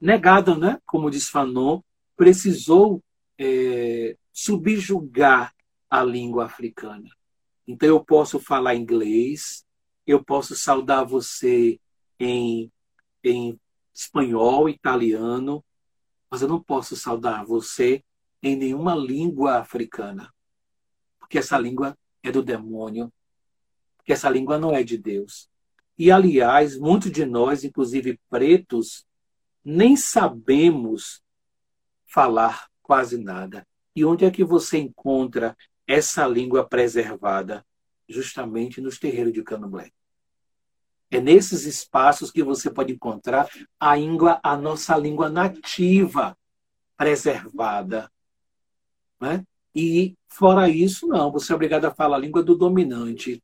Speaker 2: negada, né? como diz Fanon, precisou é, subjugar a língua africana. Então, eu posso falar inglês, eu posso saudar você em, em espanhol, italiano, mas eu não posso saudar você em nenhuma língua africana, porque essa língua é do demônio, porque essa língua não é de Deus. E, aliás, muitos de nós, inclusive pretos, nem sabemos falar quase nada. E onde é que você encontra essa língua preservada? Justamente nos terreiros de Candomblé. É nesses espaços que você pode encontrar a língua, a nossa língua nativa preservada. Né? E fora isso, não, você é obrigado a falar a língua do dominante,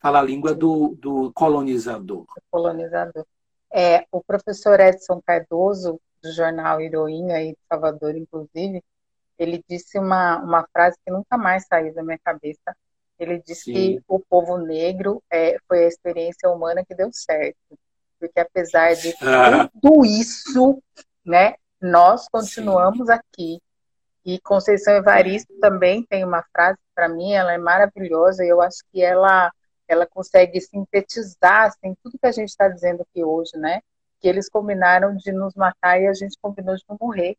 Speaker 2: falar a língua do, do colonizador.
Speaker 1: Colonizador. É, o professor Edson Cardoso, do jornal Heroína, aí de Salvador, inclusive, ele disse uma, uma frase que nunca mais saiu da minha cabeça. Ele disse Sim. que o povo negro é, foi a experiência humana que deu certo. Porque apesar de ah. tudo isso, né, nós continuamos Sim. aqui. E Conceição Evaristo também tem uma frase, para mim, ela é maravilhosa, e eu acho que ela, ela consegue sintetizar assim, tudo que a gente está dizendo aqui hoje, né? Que eles combinaram de nos matar e a gente combinou de não morrer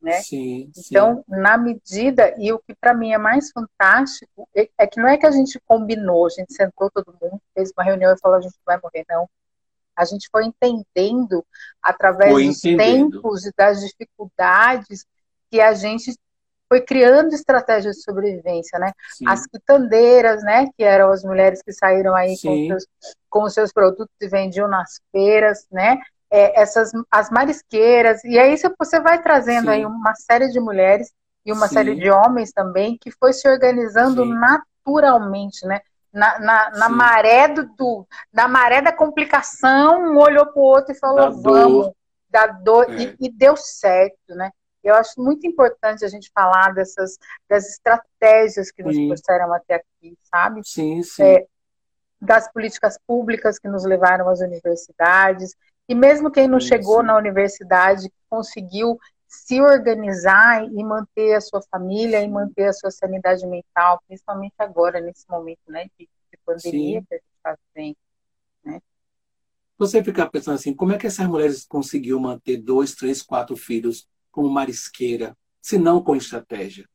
Speaker 1: né?
Speaker 2: Sim,
Speaker 1: então, sim. na medida, e o que para mim é mais fantástico, é, é, que não é que a gente combinou, a gente sentou todo mundo, fez uma reunião e falou a gente vai morrer, não. A gente foi entendendo, através foi dos entendendo. tempos e das dificuldades, que a gente foi criando estratégias de sobrevivência, né? Sim. As quitandeiras, né? Que eram as mulheres que saíram aí com, seus, com os seus produtos e vendiam nas feiras, né? é, essas as marisqueiras, e aí você vai trazendo Sim. aí uma série de mulheres e uma Sim. série de homens também que foi se organizando naturalmente, né? Na, na, na maré do, do, na maré da complicação, um olhou para o outro e falou, da vamos, dor. da dor, é. e, e, deu certo, né? Eu acho muito importante a gente falar dessas das estratégias que nos trouxeram até aqui, sabe?
Speaker 2: Sim, sim. É,
Speaker 1: das políticas públicas que nos levaram às universidades, e mesmo quem não sim, chegou sim. na universidade, conseguiu se organizar e manter a sua família e manter a sua sanidade mental, principalmente agora, nesse momento né, de, de pandemia sim. que a gente está vivendo. Né?
Speaker 2: Você ficar pensando assim, como é que essas mulheres conseguiu manter dois, três, quatro filhos como marisqueira, se não com estratégia?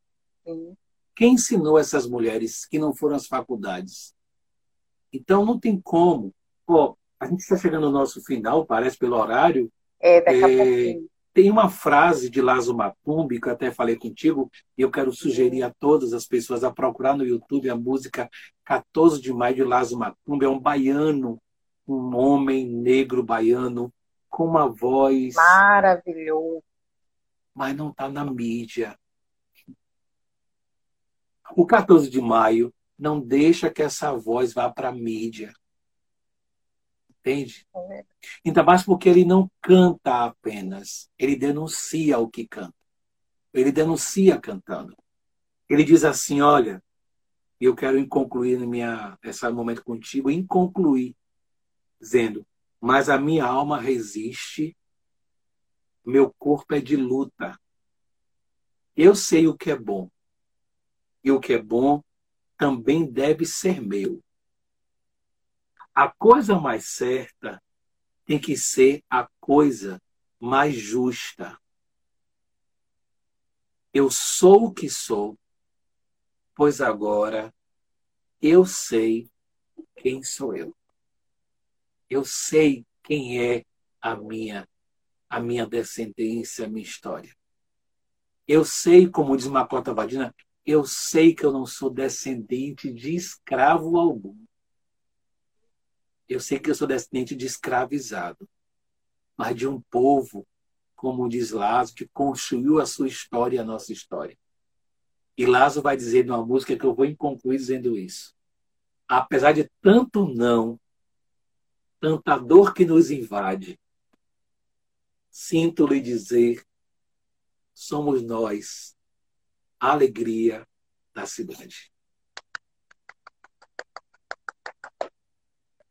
Speaker 2: Sim. Quem ensinou essas mulheres que não foram as faculdades? Então não tem como. Pô, a gente está chegando no nosso final, parece pelo horário.
Speaker 1: É, daqui a é, pouquinho.
Speaker 2: Tem uma frase de Lazo Matumbi, que eu até falei contigo, e eu quero sugerir a todas as pessoas a procurar no YouTube a música 14 de Maio de Lazo Matumbi. É um baiano, um homem negro baiano, com uma voz.
Speaker 1: Maravilhoso.
Speaker 2: Mas não está na mídia. O 14 de maio não deixa que essa voz vá para a mídia. Entende? É Ainda mais porque ele não canta apenas, ele denuncia o que canta. Ele denuncia cantando. Ele diz assim: olha, eu quero concluir minha, esse momento contigo, em concluir, dizendo: mas a minha alma resiste, meu corpo é de luta. Eu sei o que é bom, e o que é bom também deve ser meu a coisa mais certa tem que ser a coisa mais justa. Eu sou o que sou, pois agora eu sei quem sou eu. Eu sei quem é a minha a minha descendência, a minha história. Eu sei, como diz Macota Vadina, eu sei que eu não sou descendente de escravo algum. Eu sei que eu sou descendente de escravizado, mas de um povo, como diz Lázaro, que construiu a sua história a nossa história. E Lázaro vai dizer numa música que eu vou concluir dizendo isso. Apesar de tanto não, tanta dor que nos invade, sinto lhe dizer, somos nós, a alegria da cidade.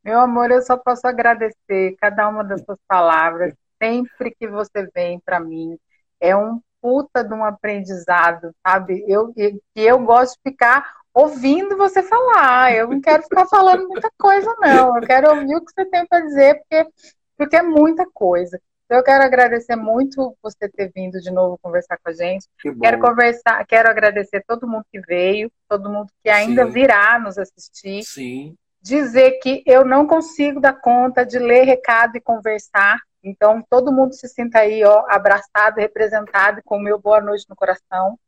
Speaker 1: Meu amor, eu só posso agradecer cada uma das suas palavras. sempre que você vem para mim. É um puta de um aprendizado, sabe? Eu, e, eu gosto de ficar ouvindo você falar. Eu não quero ficar falando muita coisa, não. Eu quero ouvir o que você tem para dizer, porque, porque é muita coisa. Então, eu quero agradecer muito você ter vindo de novo conversar com a gente. Que quero conversar, quero agradecer todo mundo que veio, todo mundo que ainda Sim. virá nos assistir.
Speaker 2: Sim.
Speaker 1: Dizer que eu não consigo dar conta de ler recado e conversar. Então, todo mundo se sinta aí, ó, abraçado, representado, com o meu boa noite no coração.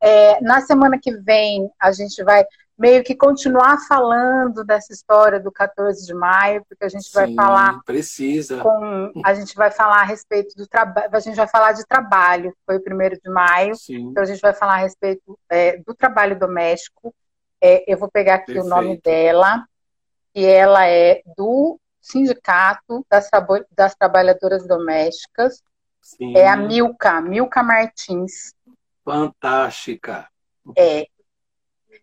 Speaker 1: É, na semana que vem, a gente vai meio que continuar falando dessa história do 14 de maio, porque a gente Sim, vai falar.
Speaker 2: Precisa.
Speaker 1: Com, a gente vai falar a respeito do trabalho. A gente vai falar de trabalho, foi o primeiro de maio.
Speaker 2: Sim.
Speaker 1: Então a gente vai falar a respeito é, do trabalho doméstico. É, eu vou pegar aqui Perfeito. o nome dela, que ela é do Sindicato das, das Trabalhadoras Domésticas. Sim. É a Milka, Milka Martins.
Speaker 2: Fantástica.
Speaker 1: É.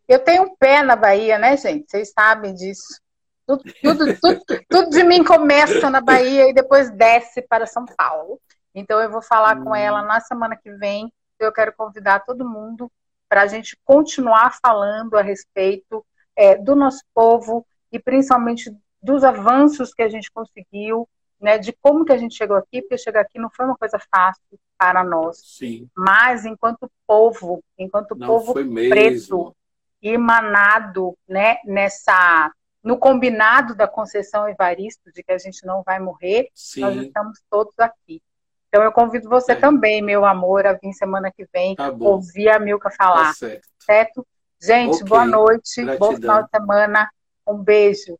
Speaker 1: Eu tenho um pé na Bahia, né, gente? Vocês sabem disso. Tudo, tudo, tudo, tudo de mim começa na Bahia e depois desce para São Paulo. Então eu vou falar hum. com ela na semana que vem. Eu quero convidar todo mundo para a gente continuar falando a respeito é, do nosso povo e principalmente dos avanços que a gente conseguiu, né, de como que a gente chegou aqui, porque chegar aqui não foi uma coisa fácil para nós.
Speaker 2: Sim.
Speaker 1: Mas enquanto povo, enquanto não povo preto, emanado, né, nessa no combinado da Conceição Evaristo de que a gente não vai morrer,
Speaker 2: Sim.
Speaker 1: nós estamos todos aqui. Então eu convido você é. também, meu amor, a vir semana que vem
Speaker 2: tá
Speaker 1: ouvir a Milka falar. Tá
Speaker 2: certo.
Speaker 1: certo? Gente, okay. boa noite, Gratidão. bom final de semana. Um beijo.